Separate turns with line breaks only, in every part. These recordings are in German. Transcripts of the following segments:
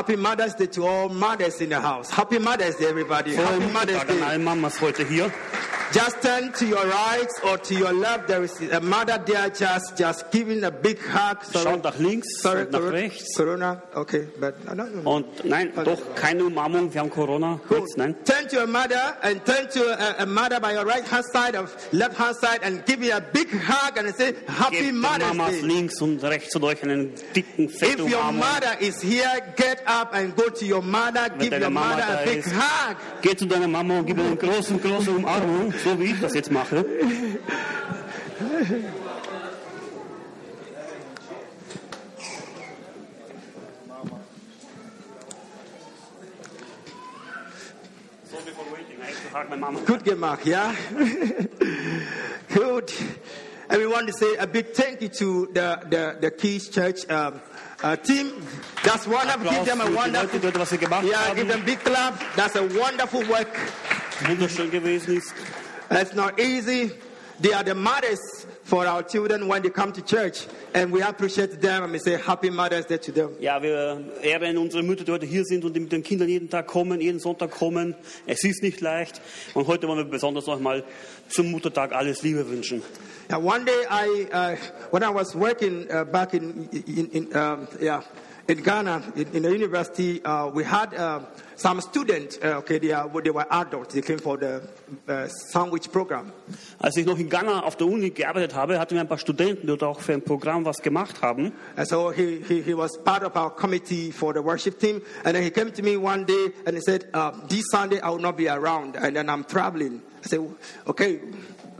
Happy Mother's Day to all mothers in the house. Happy Mother's Day, everybody. Happy Mother's
an
Day.
Mamas heute hier.
Just turn to your right or to your left. There is a mother there just just giving a big hug. Sorry,
Schaut nach links
sorry,
und nach
Corona-
rechts.
Corona. Okay, but don't know.
Und nein, doch keine Umarmung, wir haben Corona.
Cool.
Jetzt, nein.
Turn to a mother and turn to a, a mother by your right hand side of left hand side and give you a big hug and say Happy
Gebt
Mother's
Mamas
Day.
links und rechts von euch einen dicken, fetten
If your mother is here, get up and go to your mother. Give
deine
your mother a big
ist.
hug.
Geh zu deiner Mama und gib ihr eine große, große Umarmung, so wie ich das jetzt mache.
Good gemacht, yeah? Good. And we want to say a big thank you to the, the, the Keys Church um, uh, team. That's wonderful. Give
Applaus
them
für
a
Leute
wonderful.
gemacht
Yeah, give
haben.
them big clap. That's a wonderful work.
Wunderschön gewesen ist.
It's not easy. They are the mothers for our children when they come to church. And we appreciate them and we say Happy Mother's Day to them.
Ja, wir ehren unsere Mütter, die heute hier sind und die mit den Kindern jeden Tag kommen, jeden Sonntag kommen. Es ist nicht leicht. Und heute wollen wir besonders nochmal zum Muttertag alles Liebe wünschen.
Yeah, one day, I, uh, when I was working uh, back in, in, in, um, yeah, in Ghana, in, in the university, uh, we had uh, some students, uh, okay, they, are, they were adults, they came for the uh, sandwich program.
Als ich noch in Ghana auf der Uni gearbeitet habe, hatten wir ein paar Studenten, die auch für ein Programm was gemacht haben.
And so he, he, he was part of our committee for the worship team. And then he came to me one day and he said, uh, This Sunday I will not be around, and then I'm traveling. I said, Okay,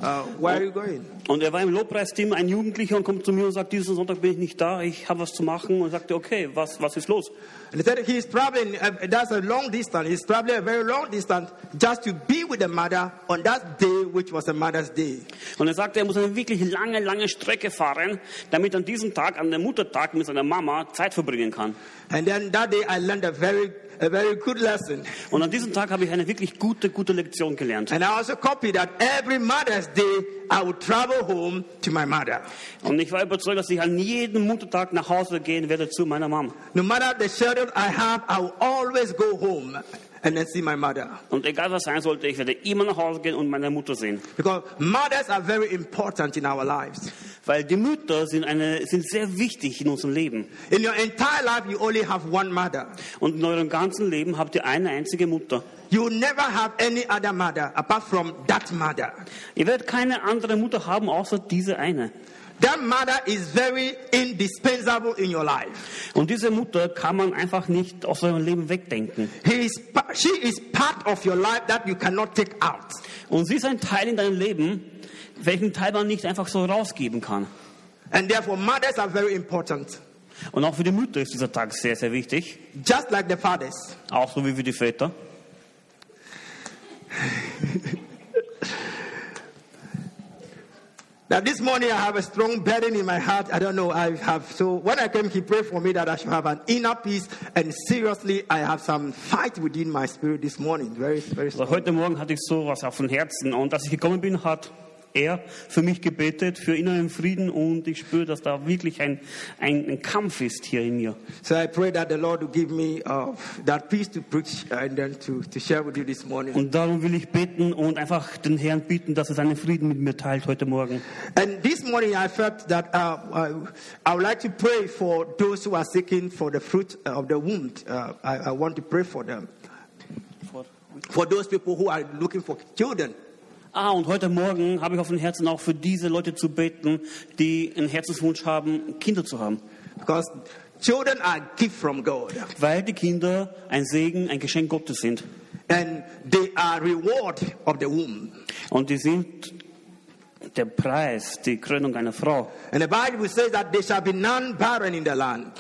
uh, where are you going?
Und er war im Lobpreisteam, ein Jugendlicher, und kommt zu mir und sagt, diesen Sonntag bin ich nicht da, ich habe was zu machen. Und sagte, okay, was, was ist los?
And he said he's traveling, uh, that's a long distance. He's traveling a very long distance just to be with the mother on that day, which was a Mother's Day.
Und er sagte, er muss eine wirklich lange, lange Strecke fahren, damit an diesem Tag, an dem Muttertag mit seiner Mama Zeit verbringen kann.
And then that day I learned a very, a very good lesson.
Und an diesem Tag habe ich eine wirklich gute, gute Lektion gelernt.
And I also copied that every Mother's Day I would travel home to my mother.
Und ich war überzeugt, dass ich an jedem Muttertag nach Hause gehen werde zu meiner Mama.
No matter the children I have, I will always go home and then see my mother.
Und egal was sein sollte, ich werde immer nach Hause gehen und meine Mutter sehen.
Because mothers are very important in our lives.
Weil die Mütter sind, eine, sind sehr wichtig in unserem Leben.
In your entire life, you only have one mother.
Und in eurem ganzen Leben habt ihr eine einzige Mutter.
You will never have any other mother apart from that mother.
Ihr werdet keine andere Mutter haben, außer diese eine.
That mother is very indispensable in your life.
Und diese Mutter kann man einfach nicht aus eurem Leben wegdenken.
He is, she is part of your life that you cannot take out.
Und sie ist ein Teil in deinem Leben, welchen Teil man nicht einfach so rausgeben kann.
And therefore, mothers are very important.
Und auch für die Mütter ist dieser Tag sehr, sehr wichtig.
Just like the fathers.
Auch so wie für die Väter.
Now, this morning I have a strong burden in my heart. I don't know. I have so when I came, he prayed for me that I should have an inner peace. And seriously, I have some fight within my spirit this morning. Very, very
Also
strong.
heute Morgen hatte ich so was auf dem Herzen. Und als ich gekommen bin, hat er für mich gebetet, für inneren Frieden. Und ich spüre, dass da wirklich ein, ein, ein Kampf ist hier in mir.
So I pray that the Lord will give me uh, that peace to preach and then to, to share with you this morning.
Und darum will ich beten und einfach den Herrn bitten, dass er seinen Frieden mit mir teilt heute Morgen.
And this morning I felt that uh, I, I would like to pray for those who are seeking for the fruit of the womb. Uh, I, I want to pray for them. For those people who are looking for children.
Ah, und heute Morgen habe ich auf dem Herzen auch für diese Leute zu beten, die einen Herzenswunsch haben, Kinder zu haben.
Because children are a gift from God.
Weil die Kinder ein Segen, ein Geschenk Gottes sind.
And they are reward of the womb.
Und die sind der Preis, die Krönung einer Frau.
And the Bible says that there shall be none barren in the land.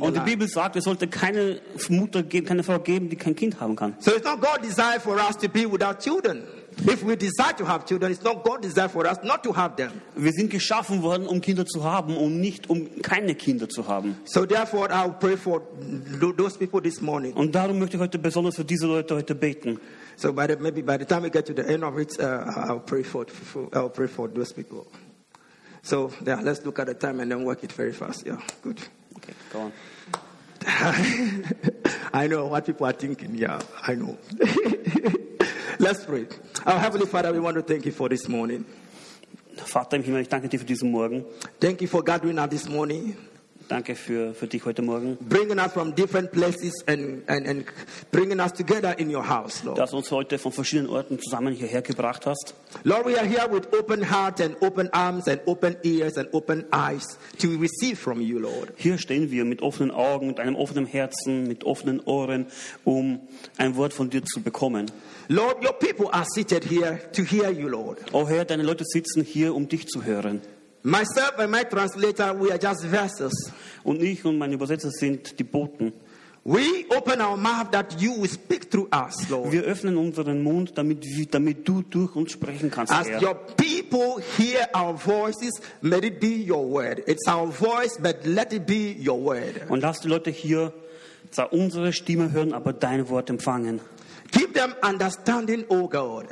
Und die. Bibel sagt, es sollte keine Mutter geben, keine Frau geben, die kein Kind haben kann.
So it's not God's desire for us to be without children. If we desire to have children, it's not God's desire for us not to have them.
Wir sind geschaffen worden, um Kinder zu haben und nicht um keine Kinder zu haben.
So therefore, I'll pray for tho- those people this morning.
Und darum möchte ich heute besonders für diese Leute heute beten.
So by the, maybe by the time we get to the end of it, uh, I'll pray for, for I'll pray for those people. So yeah, let's look at the time and then work it very fast. Yeah, good.
Okay, go on.
I know what people are thinking. Yeah, I know. Let's pray. Our Heavenly Father, we want to thank you for this morning.
Vater im Himmel, ich danke dir für diesen Morgen.
Thank you for gathering us this morning,
Danke für, für dich heute Morgen.
bringing us from different places and, and, and bringing us together in your house, Lord.
Dass uns heute von verschiedenen Orten zusammen hierher gebracht hast.
Lord, we are here with open heart and open arms and open ears and open eyes to receive from you, Lord.
Hier stehen wir mit offenen Augen, mit einem offenen Herzen, mit offenen Ohren, um ein Wort von dir zu bekommen.
Lord, your people are seated here to hear you, Lord.
Oh Herr, deine Leute sitzen hier, um dich zu hören.
Myself and my translator, we are just vessels.
Und ich und meine Übersetzer sind die Boten.
We open our mouth that you will speak through us, Lord.
Wir öffnen unseren Mund, damit, damit du durch uns sprechen kannst,
As
Herr.
your people hear our voices, may it be your word. It's our voice, but let it be your word.
Und lass die Leute hier zwar unsere Stimme hören, aber dein Wort empfangen.
Give them understanding, O God.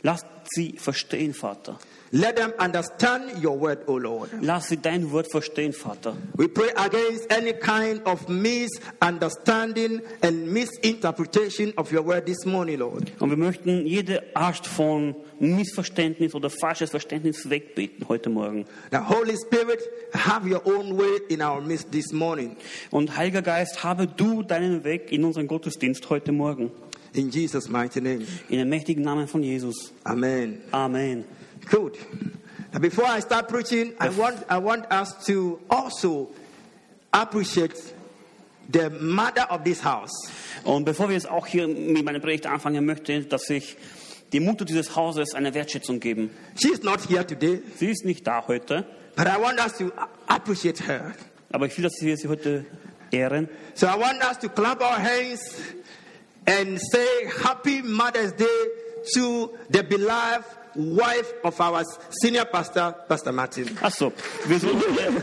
Lass sie verstehen, Vater.
Let them understand your word, O Lord.
Lass sie dein Wort verstehen, Vater.
We pray against any kind of misunderstanding and misinterpretation of your word this morning, Lord.
Und wir möchten jede Art von Missverständnis oder falsches Verständnis wegbeten heute Morgen.
The Holy Spirit, have your own way in our midst this morning.
Und Heiliger Geist, habe du deinen Weg in unseren Gottesdienst heute Morgen.
In Jesus' mighty name.
In dem mächtigen Namen von Jesus.
Amen.
Amen.
Good. Now, Before I start preaching, I want, I want us to also appreciate the mother of this house.
Und bevor wir jetzt auch hier mit meiner Predigt anfangen, möchte ich, dass ich die Mutter dieses Hauses eine Wertschätzung geben.
She's not here today,
Sie ist nicht da heute,
but I want us to appreciate her.
aber ich will, dass wir sie heute ehren.
So I want us to clap our hands and say Happy Mother's Day to the beloved wife of our senior pastor, Pastor Martin.
Ach so, wir äh,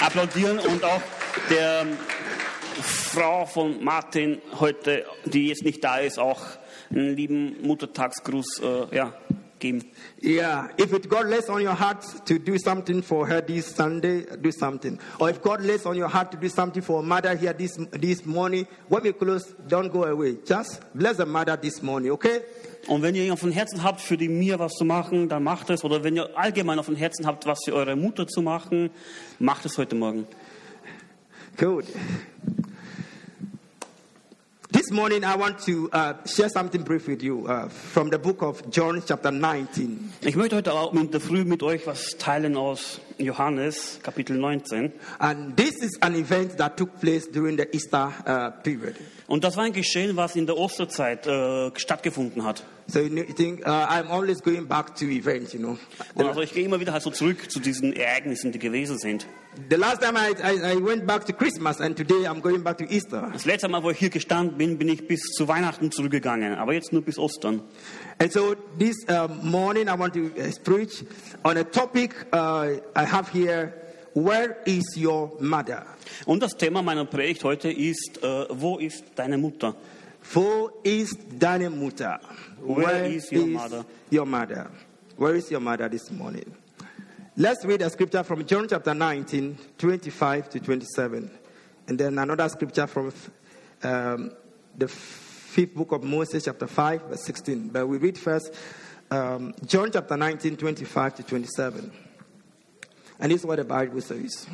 applaudieren und auch der ähm, Frau von Martin heute, die jetzt nicht da ist, auch einen lieben Muttertagsgruß äh, ja, geben.
Yeah, if it God lays on your heart to do something for her this Sunday, do something. Or if God lays on your heart to do something for a mother here this this morning, when we close, don't go away. Just bless the mother this morning, okay?
Und wenn ihr auf dem Herzen habt, für die mir was zu machen, dann macht es. Oder wenn ihr allgemein dem Herzen habt, was für eure Mutter zu machen, macht es heute Morgen.
Good. Morning, I want to uh, share something brief with you uh, from the book of John, chapter 19.
Ich möchte heute auch in der Früh mit euch was teilen aus Johannes, Kapitel 19.
And this is an event that took place during the Easter uh, period.
Und das war ein Geschehen, was in der Osterzeit äh, stattgefunden hat.
So you think uh, I'm always going back to events, you know.
Und also ich gehe immer wieder halt so zurück zu diesen Ereignissen, die gewesen sind.
The last time I, I, I went back to Christmas, and today I'm going back to Easter.
Das letzte Mal, wo ich hier gestanden bin, bin ich bis zu Weihnachten zurückgegangen, aber jetzt nur bis Ostern.
And so this um, morning, I want to uh, preach on a topic uh, I have here. Where is your mother?
Und das Thema meiner Predigt heute ist, äh, wo ist deine Mutter?
Wo ist deine Mutter?
Where is your mother?
your mother? Where is your mother this morning? Let's read a scripture from John chapter 19, 25 to 27. And then another scripture from um, the fifth book of Moses, chapter 5, verse 16. But we read first um, John chapter 19, 25 to 27. And this is what the Bible says.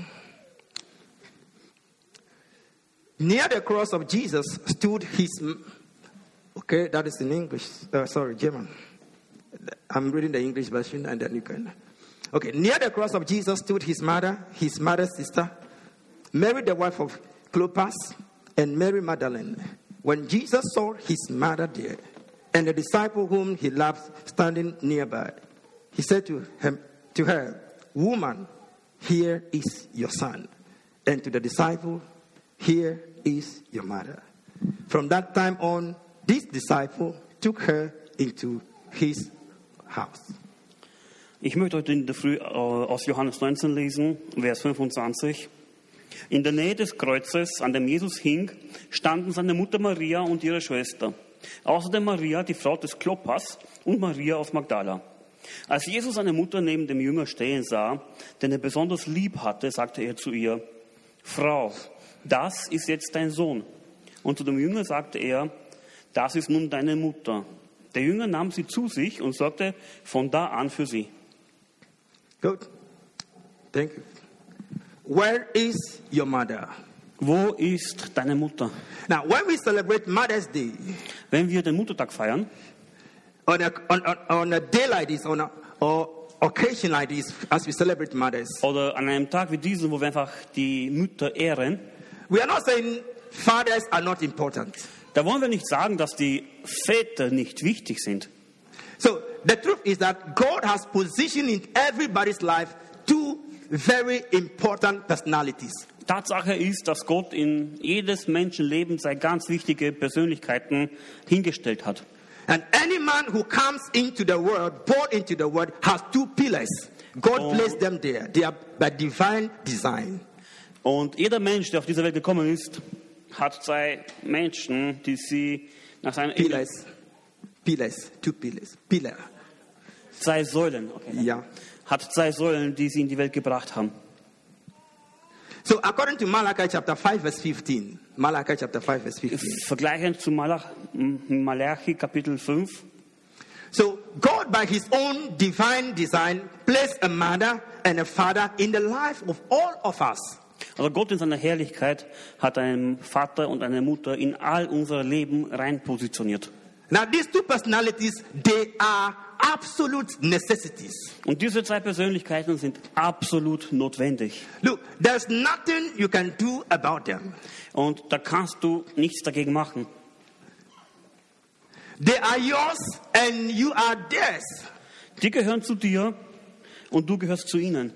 Near the cross of Jesus stood his. Okay, that is in English. Uh, sorry, German. I'm reading the English version and then you can. Okay, near the cross of Jesus stood his mother, his mother's sister, Mary, the wife of Clopas, and Mary Magdalene. When Jesus saw his mother there and the disciple whom he loved standing nearby, he said to, him, to her, Woman, here is your son. And to the disciple, Here is your mother. From that time on, this disciple took her into his house.
Ich möchte heute in der Früh äh, aus Johannes 19 lesen, Vers 25. In der Nähe des Kreuzes, an dem Jesus hing, standen seine Mutter Maria und ihre Schwester. Außerdem Maria, die Frau des Klopas, und Maria aus Magdala. Als Jesus seine Mutter neben dem Jünger stehen sah, den er besonders lieb hatte, sagte er zu ihr, Frau, das ist jetzt dein Sohn. Und zu dem Jünger sagte er, das ist nun deine Mutter. Der Jünger nahm sie zu sich und sorgte von da an für sie.
Good. Thank you. Where is your mother?
Wo ist deine Mutter?
Now, when we celebrate Mother's Day,
Wenn wir den Muttertag feiern,
on a, on, on, on a day like this, on a or occasion like this, as we celebrate mothers,
oder an einem Tag wie diesem, wo wir einfach die Mütter ehren,
we are not saying fathers are not important.
da wollen wir nicht sagen, dass die Väter nicht wichtig sind.
So the truth is that God has positioned in everybody's life two very important personalities.
Tatsache ist, dass Gott in jedes Menschenleben zwei ganz wichtige Persönlichkeiten hingestellt hat.
And any man who comes into the world, born into the world, has two pillars. God
Oh.
placed them there. They are by divine design.
Und jeder Mensch, der auf diese Welt gekommen ist, hat zwei Menschen, die sie nach seinem
Pillars. Pillars. Two pillars. Pillar.
zwei Säulen, okay,
Yeah.
hat zwei Säulen, die sie in die Welt gebracht haben.
So according to Malachi chapter 5 verse 15. Malachi chapter 5 verse 15.
Vergleichend zu Malach, Malachi Kapitel 5.
So God by his own divine design placed a mother and a father in the life of all of us.
Also Gott in seiner Herrlichkeit hat einen Vater und eine Mutter in all unser Leben rein positioniert.
Now these two personalities, they are absolute necessities.
Und diese zwei Persönlichkeiten sind absolut notwendig.
Look, there's nothing you can do about them.
Und da kannst du nichts dagegen machen.
They are yours and you are theirs.
Die gehören zu dir und du gehörst zu ihnen.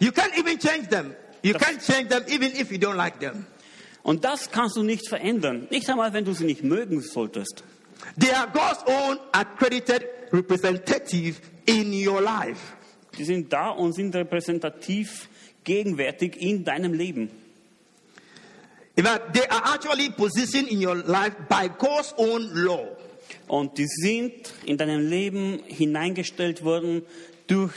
You can't even change them. You can't change them even if you don't like them.
Und das kannst du nicht verändern. Nicht einmal, wenn du sie nicht mögen solltest.
They are God's own accredited representative in your life.
Die sind da und sind repräsentativ gegenwärtig in deinem Leben.
In fact, they are actually positioned in your life by God's own law.
Und die sind in deinem Leben hineingestellt worden durch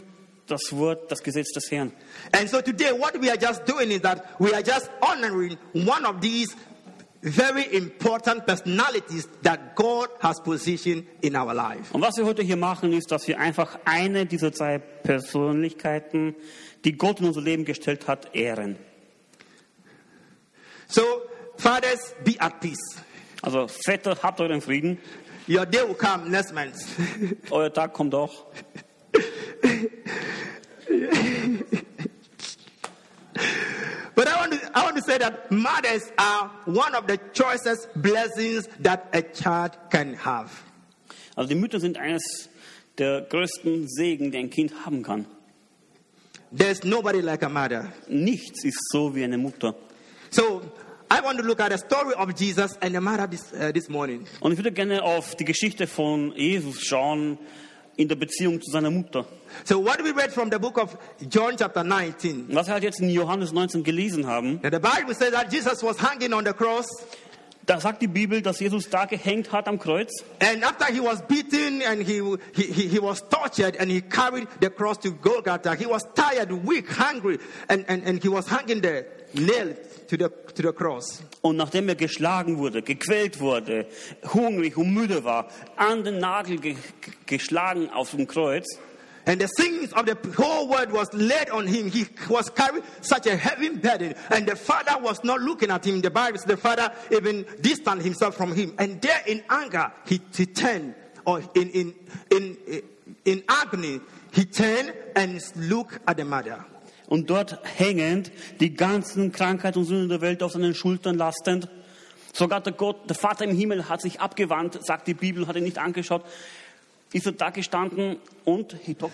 das Wort, das Gesetz des Herrn.
And so today, what we are just doing is that we are just honoring one of these very important personalities that God has positioned in our life.
Und was wir heute hier machen, ist, dass wir einfach eine dieser zwei Persönlichkeiten, die Gott in unser Leben gestellt hat, ehren.
So, fathers, be at peace.
Also Väter, habt euren Frieden.
Your day will come next month.
Euer Tag kommt auch.
but I want, to, I want to say that mothers are one of the choicest blessings that a child can have.
Also die Mütter sind eines der größten Segen, die ein Kind haben kann.
There's nobody like a mother.
Nichts ist so wie eine Mutter.
So, I want to look at the story of Jesus and the mother this, uh, this morning.
Und ich würde gerne auf die Geschichte von Jesus schauen in der Beziehung zu seiner Mutter.
So, what we read from the book of John, chapter 19.
Was wir halt jetzt in Johannes 19 gelesen haben,
the Bible says that Jesus was hanging on the cross,
da sagt die Bibel, dass Jesus da gehängt hat am Kreuz.
and after he was beaten and he, he, he, was tortured, and he carried the cross to Golgotha, he was tired, weak, hungry, and, and, and he was hanging there, nailed to the, to the cross.
Und nachdem er geschlagen wurde, gequält wurde, hungrig und müde war, an den Nagel ge geschlagen auf dem Kreuz,
And the sins of the whole world was laid on him. He was carrying such a heavy burden, and the father was not looking at him. The Bible says the father even distanced himself from him. And there, in anger, he, he turned, or in, in, in, in agony, he turned and looked at the mother.
und dort hängend, die ganzen Krankheit und Sünden der Welt auf seinen Schultern lastend. Sogar der Gott, der Vater im Himmel hat sich abgewandt, sagt die Bibel, hat ihn nicht angeschaut, ist er da gestanden und, mother?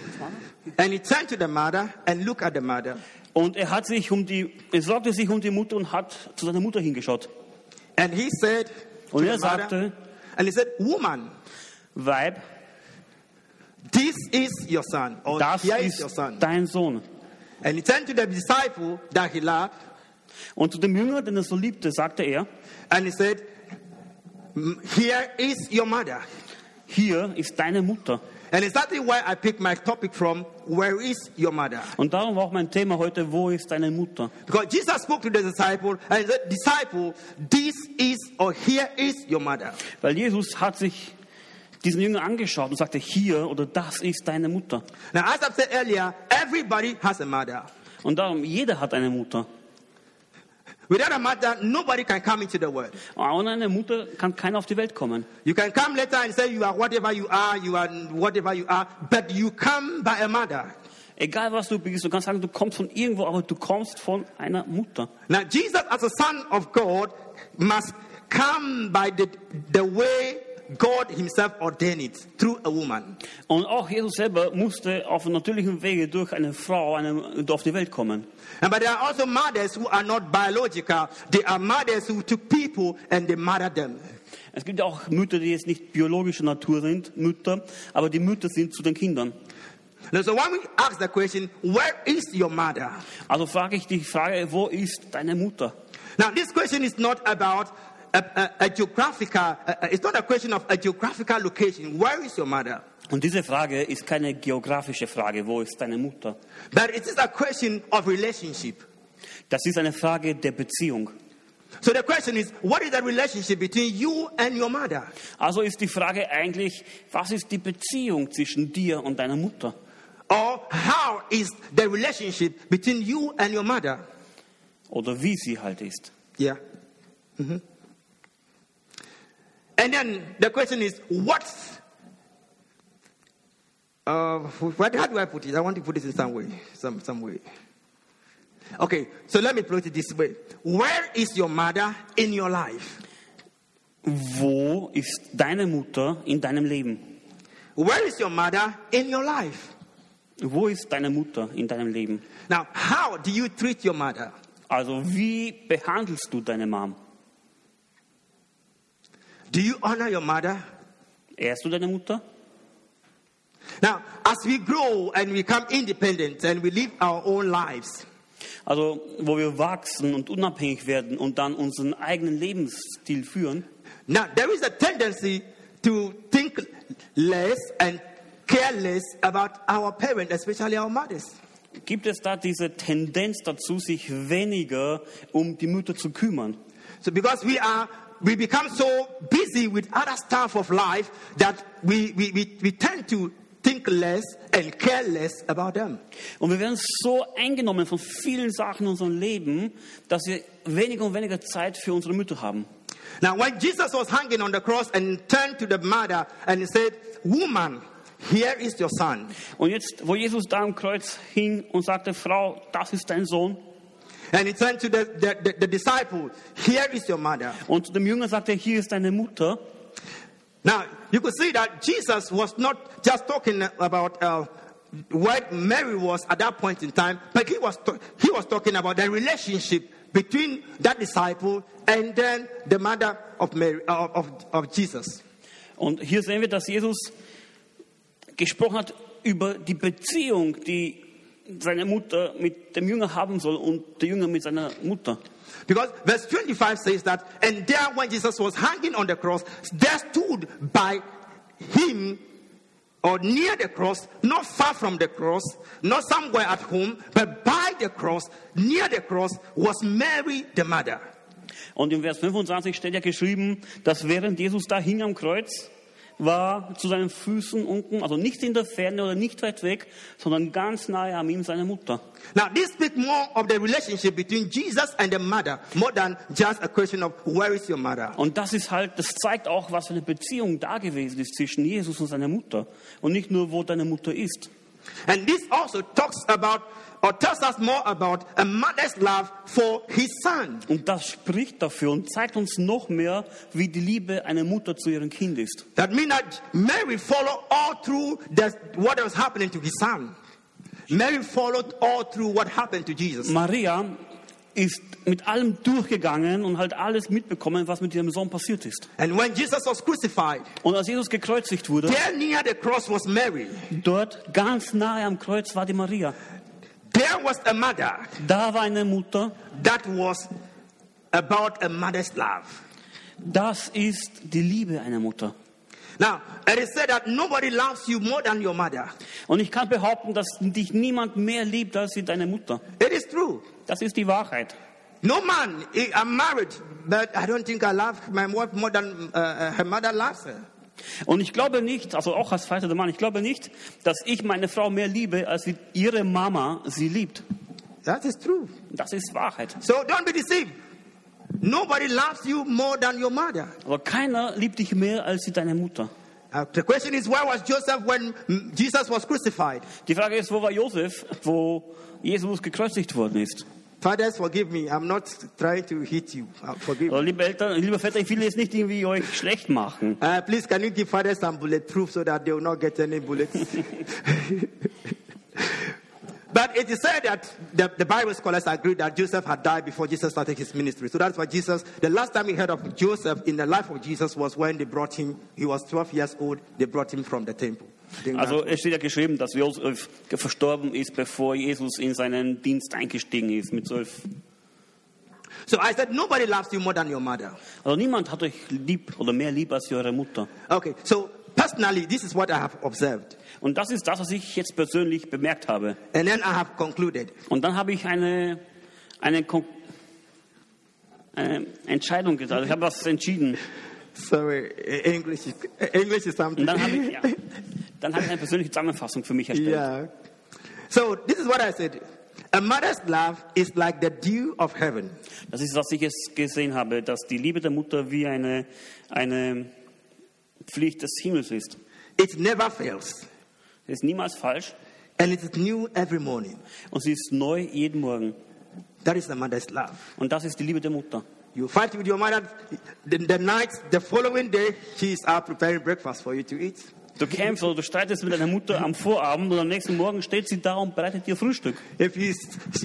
And he turned to the mother and looked at the mother.
und er hat sich um die, er sorgte sich um die Mutter und hat zu seiner Mutter hingeschaut.
And he said, to
Und
the
er
mother,
sagte,
and he said, Woman,
Weib,
this is your son, or
das
here is your
ist
son.
dein Sohn.
And he turned to the disciple that he loved,
Und zu dem Jünger, den er so liebte, sagte er,
and he said, "M- Here is your mother.
Hier ist deine Mutter.
And exactly why I picked my topic from, where is your mother?
Und darum war auch mein Thema heute, wo ist deine Mutter?
Because Jesus spoke to the disciple and said, disciple, this is or here is your mother.
Weil Jesus hat sich diesen Jünger angeschaut und sagte, hier oder das ist deine Mutter.
Now, as I've said earlier, everybody has a mother.
Und darum, jeder hat eine Mutter.
Without a mother, nobody can come into the world.
Ohne eine Mutter kann keiner auf die Welt kommen.
You can come later and say you are whatever you are, you are whatever you are, but you come by a mother.
Egal was du bist, du kannst sagen, du kommst von irgendwo, aber du kommst von einer Mutter.
Now, Jesus, as a son of God, must come by the, the way God Himself ordained it through a woman.
Und auch Jesus selber musste auf natürlichem Wege durch eine Frau eine, auf die Welt kommen.
And but there are also mothers who are not biological. They are mothers who took people and they mothered them.
Es gibt auch Mütter, die jetzt nicht biologischer Natur sind, Mütter, aber die Mütter sind zu den Kindern.
So when we ask the question, where is your mother?
Also frage ich die Frage, wo ist deine Mutter?
Now, this question is not about a, a, a geographical, uh, it's not a question of a geographical location. Where is your mother?
Und diese Frage ist keine geografische Frage, wo ist deine Mutter?
But it is a question of relationship.
Das ist eine Frage der Beziehung.
So the question is, what is the relationship between you and your mother?
Also ist die Frage eigentlich, was ist die Beziehung zwischen dir und deiner Mutter?
Or how is the relationship between you and your mother?
Oder wie sie halt ist.
Yeah. Mhm. And then the question is, what? Uh, what, how do I put it? I want to put it in some way, some some way. Okay, so let me put it this way: Where is your mother in your life?
Wo ist deine Mutter in deinem Leben?
Where is your mother in your life?
Wo ist deine Mutter in deinem Leben?
Now, how do you treat your mother?
Also wie behandelst du deine Mom?
Do you honor your mother?
Ehrst du deine Mutter?
Now, as we grow and we become independent and we live our own lives,
Also wo wir wachsen und unabhängig werden und dann unseren eigenen Lebensstil führen,
now there is a tendency to think less and care less about our parents, especially our mothers.
gibt es da diese Tendenz dazu, sich weniger um die Mütter zu kümmern.
So, because we are, we become so busy with other stuff of life that we, we, we, we tend to think less and care less about them.
Und wir werden so eingenommen von vielen Sachen in unserem Leben, dass wir weniger und weniger Zeit für unsere Mütter haben.
Now, when Jesus was hanging on the cross and turned to the mother and he said, Woman, here is your son.
Und jetzt, wo Jesus da am Kreuz hing und sagte, Frau, das ist dein Sohn.
And he turned to the, the, the, the disciple, Here is your mother.
Und zu dem Jünger sagte er, hier ist deine Mutter.
Now, you could see that Jesus was not just talking about uh, where Mary was at that point in time, but he was, he was talking about the relationship between that disciple and then the mother of, Mary, uh, of, of Jesus.
Und hier sehen wir, dass Jesus gesprochen hat über die Beziehung, die seine Mutter mit dem Jünger haben soll und der Jünger mit seiner Mutter.
Because verse 25 says that, and there when Jesus was hanging on the cross, there stood by him or near the cross, not far from the cross, not somewhere at home, but by the cross, near the cross, was Mary the mother.
Und im Vers 25 steht ja geschrieben, dass während Jesus da hing am Kreuz, war zu seinen Füßen unten, also nicht in der Ferne oder nicht weit weg, sondern ganz nahe an ihm seine Mutter.
Now, this speaks more of the relationship between Jesus and the mother, more than just a question of where is your mother.
Und das ist halt, das zeigt auch, was für eine Beziehung da gewesen ist zwischen Jesus und seiner Mutter. Und nicht nur, wo deine Mutter ist.
And this also talks about or tells us more about a mother's love for his son.
Und das spricht dafür und zeigt uns noch mehr, wie die Liebe einer Mutter zu ihrem Kind ist.
That means that Mary followed all through the, what was happening to his son. Mary followed all through what happened to Jesus.
Maria ist mit allem durchgegangen und halt alles mitbekommen, was mit ihrem Sohn passiert ist.
And when Jesus was crucified,
Und als Jesus gekreuzigt wurde, dort ganz nahe am Kreuz war die Maria.
There was a mother
Da war eine Mutter.
that was about a mother's love.
Das ist die Liebe einer Mutter.
Now, it is said that nobody loves you more than your mother.
Und ich kann behaupten, dass dich niemand mehr liebt als deine Mutter.
It is true.
Das ist die Wahrheit.
No man, I'm married, but I don't think I love my wife more than uh, uh, her mother loves her.
Und ich glaube nicht, also auch als verheirateter Mann, ich glaube nicht, dass ich meine Frau mehr liebe, als ihre Mama sie liebt.
That is true.
Das ist Wahrheit.
So don't be deceived. Nobody loves you more than your mother.
Aber keiner liebt dich mehr als deine Mutter.
Uh, the question is, where was Joseph when mm, Jesus was crucified?
Die Frage ist, wo war Josef, wo Jesus gekreuzigt worden ist?
Fathers, forgive me. I'm not trying to hit you. Uh, forgive me.
Liebe Eltern, liebe Väter, ich will jetzt nicht irgendwie euch schlecht machen.
Uh, please, can you give fathers some bulletproof so that they will not get any bullets? but it is said that the, the Bible scholars agree that Joseph had died before Jesus started his ministry. So that's why Jesus, the last time we heard of Joseph in the life of Jesus was when they brought him, he was 12 years old, they brought him from the temple.
Also es steht ja geschrieben, dass Josef verstorben ist, bevor Jesus in seinen Dienst eingestiegen ist mit zwölf.
so I said, nobody loves you more than your mother.
Also niemand hat euch lieb oder mehr lieb als eure Mutter.
Okay, so personally, this is what I have observed.
Und das ist das, was ich jetzt persönlich bemerkt habe.
And then I have concluded.
Und dann habe ich eine, eine, Kon- eine Entscheidung gesagt. Ich habe was entschieden.
Sorry, English is, English is something.
Und dann habe ich, ja, dann habe ich eine persönliche Zusammenfassung für mich erstellt.
Yeah. So this is what I said. A mother's love is like the dew of heaven.
Das ist, was ich jetzt gesehen habe, dass die Liebe der Mutter wie eine, eine Pflicht des Himmels ist.
It never fails.
Sie ist niemals falsch
And it is new every morning.
und sie ist neu jeden Morgen.
That is the mother's love.
Und das ist die Liebe der Mutter.
You fight with your mother the, the night, the following day, she is out preparing breakfast for you to eat.
Du kämpfst oder du streitest mit deiner Mutter am Vorabend und am nächsten Morgen steht sie da und bereitet dir Frühstück.
If you,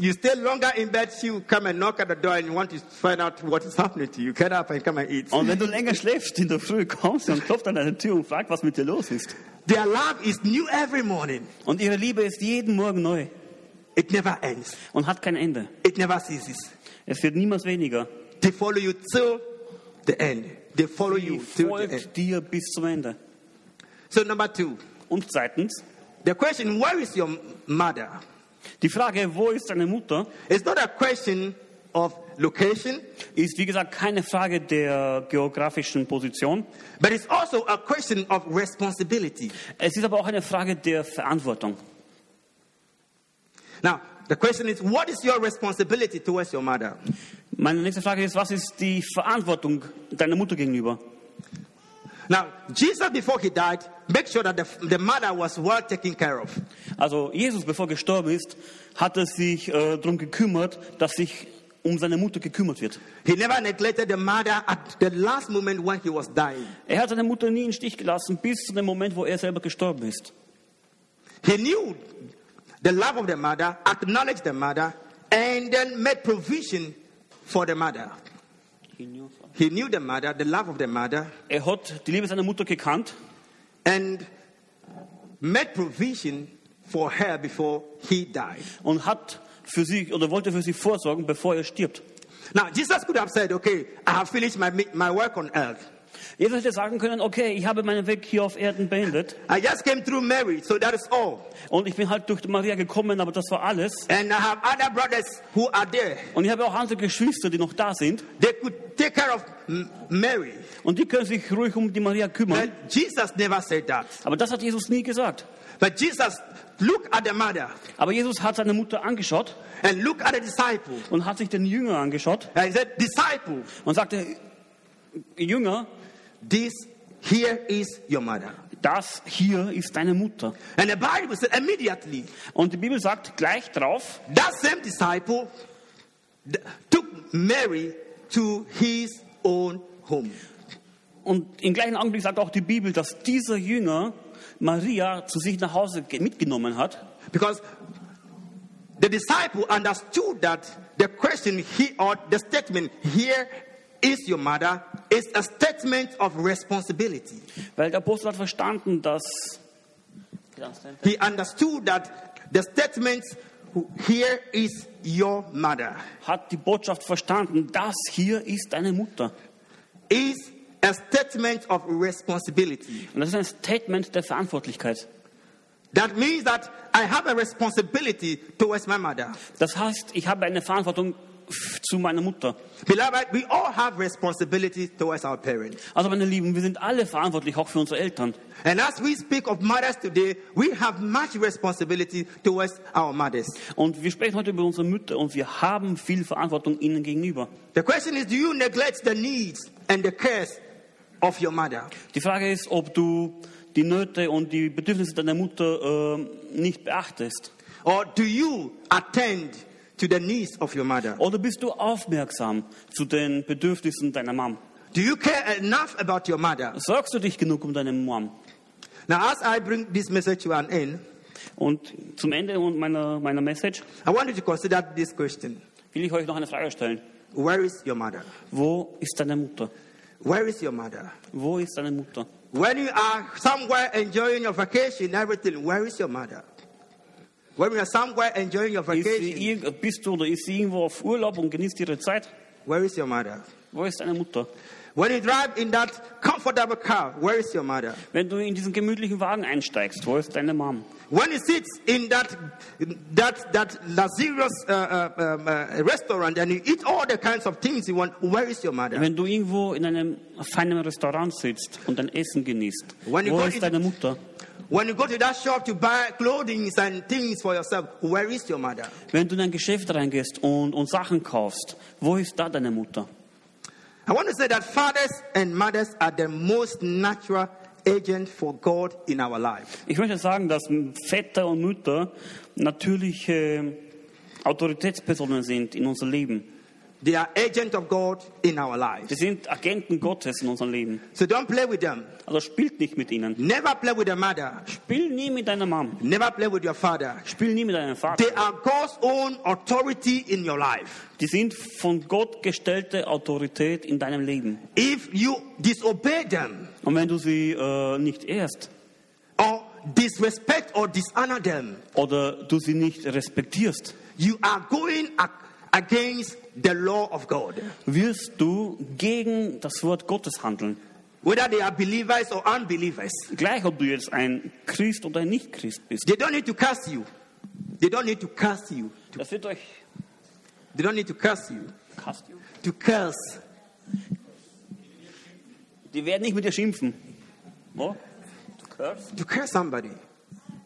you stay longer in bed, she will come and knock at the door and you want to find out what is happening to you. Get up and come and eat.
Und wenn du länger schläfst in der Früh, kommst sie und klopft an deine Tür und fragt, was mit dir los ist.
Their love is new every morning.
Und ihre Liebe ist jeden Morgen neu
It never ends.
und hat kein Ende.
It never ceases.
Es wird niemals weniger.
They follow you till the end. They follow
Sie
you till the end.
folgt dir bis zum Ende.
So number two,
Und zweitens,
the question, where is your mother?
die Frage, wo ist deine Mutter,
It's not a question of location,
ist wie gesagt keine Frage der geografischen Position.
but it's also a question of responsibility.
Es ist aber auch eine Frage der Verantwortung.
Now, the question is, what is your responsibility towards your mother?
Meine nächste Frage ist, was ist die Verantwortung deiner Mutter gegenüber? Also Jesus, bevor er gestorben ist, hat er sich äh, darum gekümmert, dass sich um seine Mutter gekümmert wird.
He never neglected the mother at the last moment when he was dying.
Er hat seine Mutter nie im Stich gelassen, bis zu dem Moment, wo er selber gestorben ist.
He knew the love of the mother, acknowledged the mother, and then made provision for the mother. He knew the mother, the love of the mother,
Er hat die Liebe seiner Mutter gekannt
and made provision for her before he died.
und hat für sie oder wollte für sie vorsorgen, bevor er stirbt.
Now, Jesus could have said, Okay, I have finished my, my work on earth.
Jesus hätte sagen können, okay, ich habe meinen Weg hier auf Erden beendet
I just came through Mary, so that is all.
und ich bin halt durch Maria gekommen, aber das war alles.
And I have other brothers who are there.
Und ich habe auch andere Geschwister, die noch da sind
They could take care of Mary.
und die können sich ruhig um die Maria kümmern.
But Jesus never said that.
Aber das hat Jesus nie gesagt.
But Jesus looked at the mother
Aber Jesus hat seine Mutter angeschaut
and looked at the disciple.
und hat sich den Jünger angeschaut
And he said, Disciple,
und sagte, Jünger,
this here is your mother.
das hier ist deine Mutter.
And the Bible said immediately,
Und die Bibel sagt gleich drauf,
that same disciple took Mary to his own home.
und im gleichen Augenblick sagt auch die Bibel, dass dieser Jünger Maria zu sich nach Hause ge- mitgenommen hat.
Because the disciple understood that the question he or the statement here is your mother is a statement of responsibility.
Weil der Apostel hat verstanden, dass
He understood that the statement here is your mother
hat die Botschaft verstanden, das hier ist deine Mutter.
is a statement of responsibility.
Und das ist ein Statement der Verantwortlichkeit.
That means that I have a responsibility towards my mother.
Das heißt, ich habe eine Verantwortung zu meiner Mutter.
Beloved, we all have responsibility towards our parents.
Also meine Lieben, wir sind alle verantwortlich, auch für unsere Eltern.
And as we speak of mothers today, we have much responsibility towards our mothers.
Und wir sprechen heute über unsere Mütter und wir haben viel Verantwortung ihnen gegenüber.
The question is, do you neglect the needs and the cares of your mother?
Die Frage ist, ob du die Nöte und die Bedürfnisse deiner Mutter äh, nicht beachtest.
Or do you attend to the needs of your mother?
Oder bist du aufmerksam zu den Bedürfnissen deiner Mom?
Do you care enough about your mother?
Sorgst du dich genug um deine Mom?
Now, as I bring this message to an end,
Und zum Ende meiner, meiner Message
I want you to consider this question
will ich euch noch eine Frage stellen.
Where is your mother?
Wo ist deine Mutter?
Where is your mother?
Wo ist deine Mutter?
When you are somewhere enjoying your vacation, everything, where is your mother? When you are somewhere enjoying your
Ist sie,
vacation,
irg- bist du oder ist sie irgendwo auf Urlaub und genießt ihre Zeit?
where is your mother?
Wo ist deine Mutter?
When you drive in that comfortable car, where is your mother?
Wenn du in diesen gemütlichen Wagen einsteigst, wo ist deine Mom?
When you sit in that that that luxurious uh, uh, uh, restaurant and you eat all the kinds of things you want, where is your mother?
Wenn du irgendwo in einem feinen Restaurant sitzt und dein Essen genießt,
When
wo ist
in-
deine Mutter?
When you go to that shop to buy clothing and things for yourself, where is your mother?
Wenn du in ein Geschäft reingehst und, und Sachen kaufst, wo ist da deine Mutter?
I want to say that fathers and mothers are the most natural agent for God in our life.
Ich möchte sagen, dass Väter und Mütter natürliche Autoritätspersonen sind in unserem Leben.
They are agents of God in our
Sie
lives.
sind Agenten Gottes in unserem Leben.
So don't play with them.
Also spielt nicht mit ihnen.
Never play with the mother.
Spiel nie mit deiner Mom.
Never play with your father.
Spiel nie mit deinem Vater.
They are God's own authority in your life.
Die sind von Gott gestellte Autorität in deinem Leben.
If you disobey them
Und wenn du sie äh, nicht ehrst
or disrespect or dishonor them,
oder du sie nicht respektierst,
you are going ag- against the law of God.
wirst du gegen das Wort Gottes handeln.
Whether they are believers or unbelievers,
Gleich, ob du jetzt ein Christ oder ein Nicht-Christ bist.
they don't need to curse you. They don't need to curse you.
Das wird euch
They don't need to curse you.
Hast du?
To curse.
Die werden nicht mit dir schimpfen. Oh? Du curse?
To curse somebody.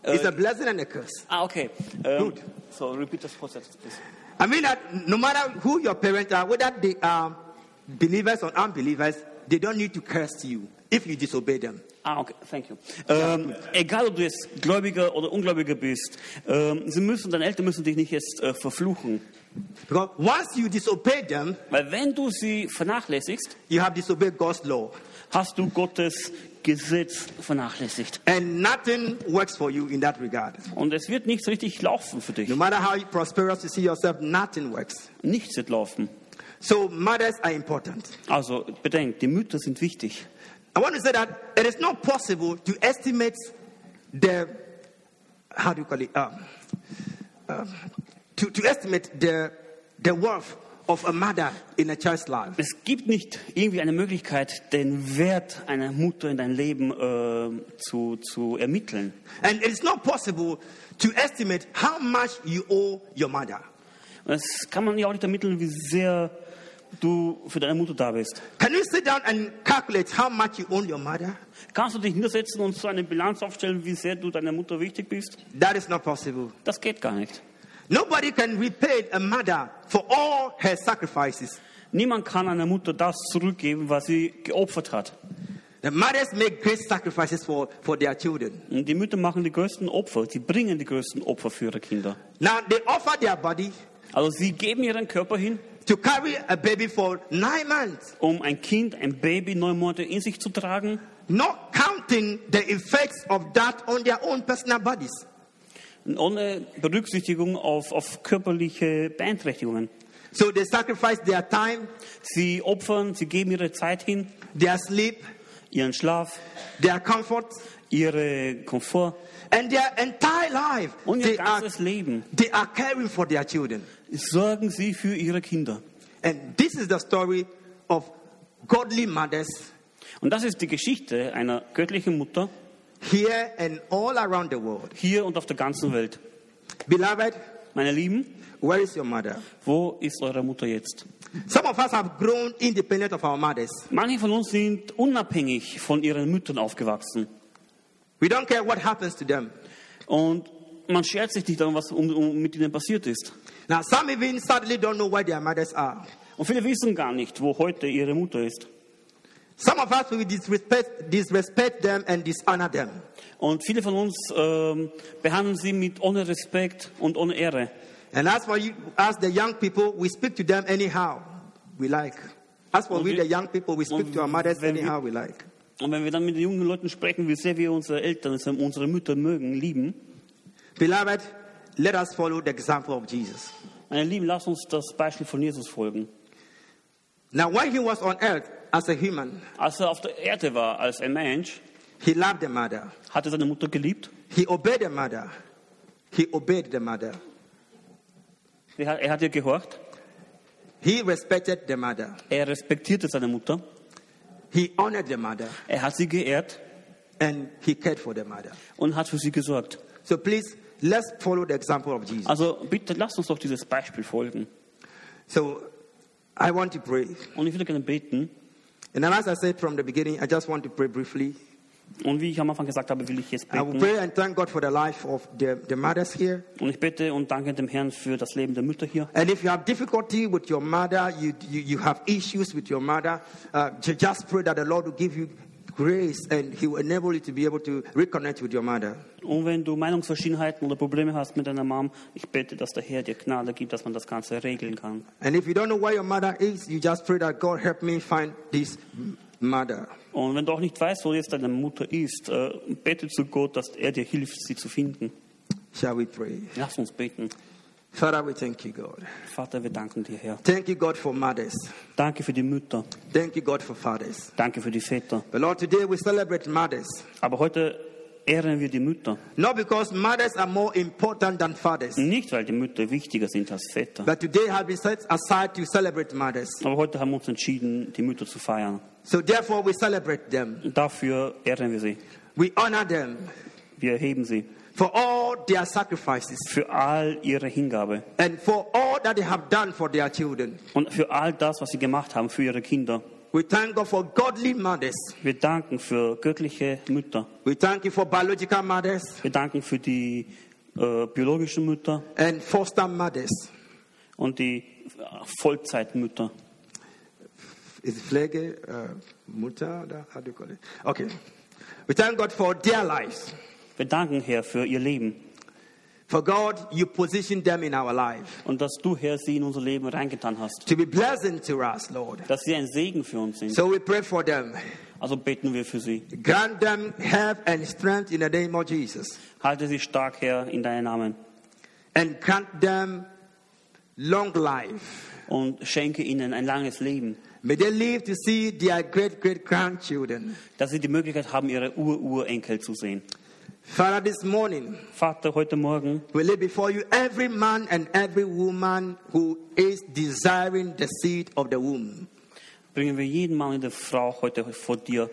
It's a blessing and a curse.
Ah, okay. Ähm,
Gut.
So, repeat this process, please.
I mean that no matter who your parents are, whether they are believers or unbelievers, they don't need to curse you if you disobey them.
Ah, okay, thank you. Ähm, egal, ob du jetzt Gläubiger oder Ungläubiger bist, ähm, sie müssen, deine Eltern müssen dich nicht jetzt äh, verfluchen.
Because once you disobey them,
Weil wenn du sie vernachlässigst,
you have disobeyed God's law.
hast du Gottes Gesetz vernachlässigt.
And nothing works for you in that regard.
Und es wird nicht richtig laufen für dich.
No matter how prosperous you see yourself, nothing works.
Nichts wird laufen.
So mothers are important.
Also bedenkt, die Mütter sind wichtig.
I want to say that it is not possible to estimate the how do you call it um, um, to, to estimate the the worth of a mother in a child's life.
Es gibt nicht irgendwie eine Möglichkeit, den Wert einer Mutter in dein Leben äh, zu, zu ermitteln.
And it is not possible to estimate how much you owe your mother.
Das kann man ja auch nicht ermitteln, wie sehr du für deine Mutter da bist.
Can you sit down and calculate how much you owe your mother?
Kannst du dich hintersetzen und so eine Bilanz aufstellen, wie sehr du deiner Mutter wichtig bist?
That is not possible.
Das geht gar nicht.
Nobody can repay a mother for all her sacrifices.
Niemand kann einer Mutter das zurückgeben, was sie geopfert hat.
The mothers make great sacrifices for, for their children.
Und die Mütter machen die größten Opfer. Sie bringen die größten Opfer für ihre Kinder.
Now they offer their body
Also sie geben ihren Körper hin,
to carry a baby for nine months,
um ein Kind, ein Baby neun Monate in sich zu tragen,
not counting the effects of that on their own personal bodies.
Ohne Berücksichtigung auf, auf körperliche Beeinträchtigungen.
So they sacrifice their time,
Sie opfern, sie geben ihre Zeit hin,
their sleep,
ihren Schlaf,
their comfort,
ihre Komfort
and their entire life.
und ihr
They are,
ganzes Leben.
they are caring for their children.
Sorgen sie für ihre Kinder.
And this is the story of godly mothers
Und das ist die Geschichte einer göttlichen Mutter
here and all around the world.
hier und auf der ganzen Welt.
Beloved,
Meine Lieben,
where is your mother?
wo ist eure Mutter jetzt?
Some of us have grown independent of our mothers.
Manche von uns sind unabhängig von ihren Müttern aufgewachsen.
We don't care what happens to them.
Und man schert sich nicht darum, was um, um, mit ihnen passiert ist.
Now, some even sadly don't know where their mothers are.
Und viele wissen gar nicht, wo heute ihre Mutter ist.
Some of us will disrespect, disrespect them and dishonor them.
Und viele von uns ähm, behandeln sie mit ohne Respekt und ohne Ehre.
And as for you, as the young people, we speak to them anyhow we like. As for
Und
we,
wir-
the young people, we speak to our mothers
wenn wir-
anyhow we like.
Und wenn wir dann mit den jungen Leuten sprechen, wie sehr wir unsere Eltern, unsere Mütter mögen, lieben,
Beloved, let us follow the example of Jesus.
meine Lieben, lasst uns das Beispiel von Jesus folgen.
Now, when he was on earth as a human,
Als er auf der Erde war als ein Mensch,
he loved the mother.
hat er seine Mutter geliebt.
He obeyed the mother. He obeyed the mother.
Er hat, er hat ihr gehorcht.
He respected the mother.
Er respektierte seine Mutter.
He honored the mother.
Er hat sie geehrt
And he cared for the mother.
und hat für sie gesorgt.
So please, let's follow the example of Jesus.
Also bitte lasst uns doch dieses Beispiel folgen.
So I want to pray.
Und ich würde gerne beten.
And then as I said from the beginning, I just want to pray briefly.
Und wie ich am Anfang gesagt habe, will ich jetzt
I will
beten.
pray and thank God for the life of the, the mothers here.
Und ich bete und danke dem Herrn für das Leben der Mütter hier.
And if you have difficulty with your mother, you, you, you have issues with your mother, uh, ju- just pray that the Lord will give you grace and He will enable you to be able to reconnect with your mother.
Und wenn du Meinungsverschiedenheiten oder Probleme hast mit deiner Mom, ich bete, dass der Herr dir Gnade gibt, dass man das Ganze regeln kann.
And if you don't know where your mother is, you just pray that God help me find this mother.
Und wenn du auch nicht weißt, wo jetzt deine Mutter ist, äh, bete zu Gott, dass er dir hilft, sie zu finden.
Shall we pray?
Lass uns beten.
Father, we thank you, God.
Vater, wir danken dir, Herr.
Thank you, God, for mothers.
Danke für die Mütter.
Thank you, God, for fathers.
Danke für die Väter.
But Lord, today we celebrate mothers.
Aber heute ehren wir die Mütter.
Not because mothers are more important than fathers,
Nicht, weil die Mütter wichtiger sind als Väter.
but today has been set aside to celebrate mothers.
Aber heute haben wir uns entschieden, die Mütter zu feiern.
So therefore, we celebrate them.
Dafür ehren wir sie.
We honor them
Wir erheben sie.
For all their sacrifices
Für all ihre Hingabe.
and for all that they have done for their children.
Und für all das, was sie gemacht haben für ihre Kinder.
We thank God for godly mothers.
Wir danken für göttliche Mütter.
We thank you for biological mothers
Wir danken für die äh, biologischen Mütter
and foster mothers.
und die äh, Vollzeitmütter.
Is it Pflege, uh, Mutter, oder how do you call it? Okay. We thank God for their lives.
Wir danken, Herr, für ihr Leben
For God, you position them in our life
und dass du, Herr, sie in unser Leben reingetan hast.
to be blessing to us, Lord.
Dass sie ein Segen für uns sind.
So we pray for them.
Also beten wir für sie.
Grant them health and strength in the name of Jesus.
Halte sie stark, Herr, in deinen Namen.
And grant them long life.
Und schenke ihnen ein langes Leben.
May they live to see their great great grandchildren.
Dass sie die Möglichkeit haben, ihre Ur-Urenkel zu sehen.
Father, this morning
Vater, heute Morgen
we lay before you every man and every woman who is desiring the seed of the womb.
bringen wir jeden Mann und jede Frau heute vor dir.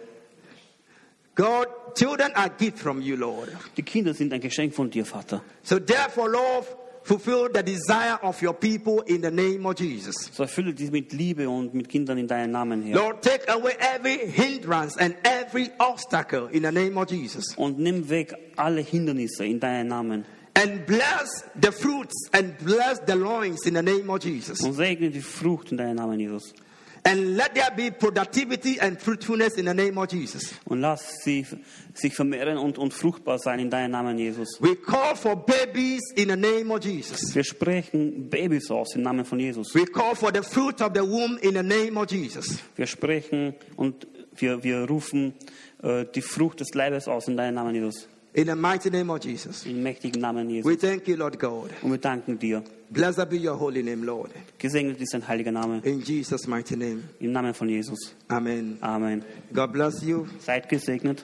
God, children are gift from you, Lord.
Die Kinder sind ein Geschenk von dir, Vater.
So therefore, Lord, fulfill the desire of your people in the name of Jesus.
So erfülle dies mit Liebe und mit Kindern in deinen Namen, Herr.
Lord, take away every hindrance and every obstacle in the name of Jesus.
Und nimm weg alle Hindernisse in deinen Namen.
And bless the fruits and bless the loins in the name of Jesus.
Und segne die Frucht in deinen Namen, Jesus.
And let there be productivity and fruitfulness in the name of Jesus.
Und lass sie sich vermehren und, und fruchtbar sein in deinen Namen, Jesus.
We call for babies in the name of Jesus.
Wir sprechen Babys aus im Namen von Jesus.
We call for the fruit of the womb in the name of Jesus.
Wir sprechen und wir, wir rufen äh, die Frucht des Leibes aus in deinen Namen, Jesus.
In the mighty name of Jesus.
Im mächtigen Namen Jesus.
We thank you, Lord God.
Und wir danken dir.
Blessed be your holy name, Lord.
Gesegnet ist dein heiliger Name.
In Jesus' mighty name.
Im Namen von Jesus.
Amen.
Amen.
God bless you.
Seid gesegnet.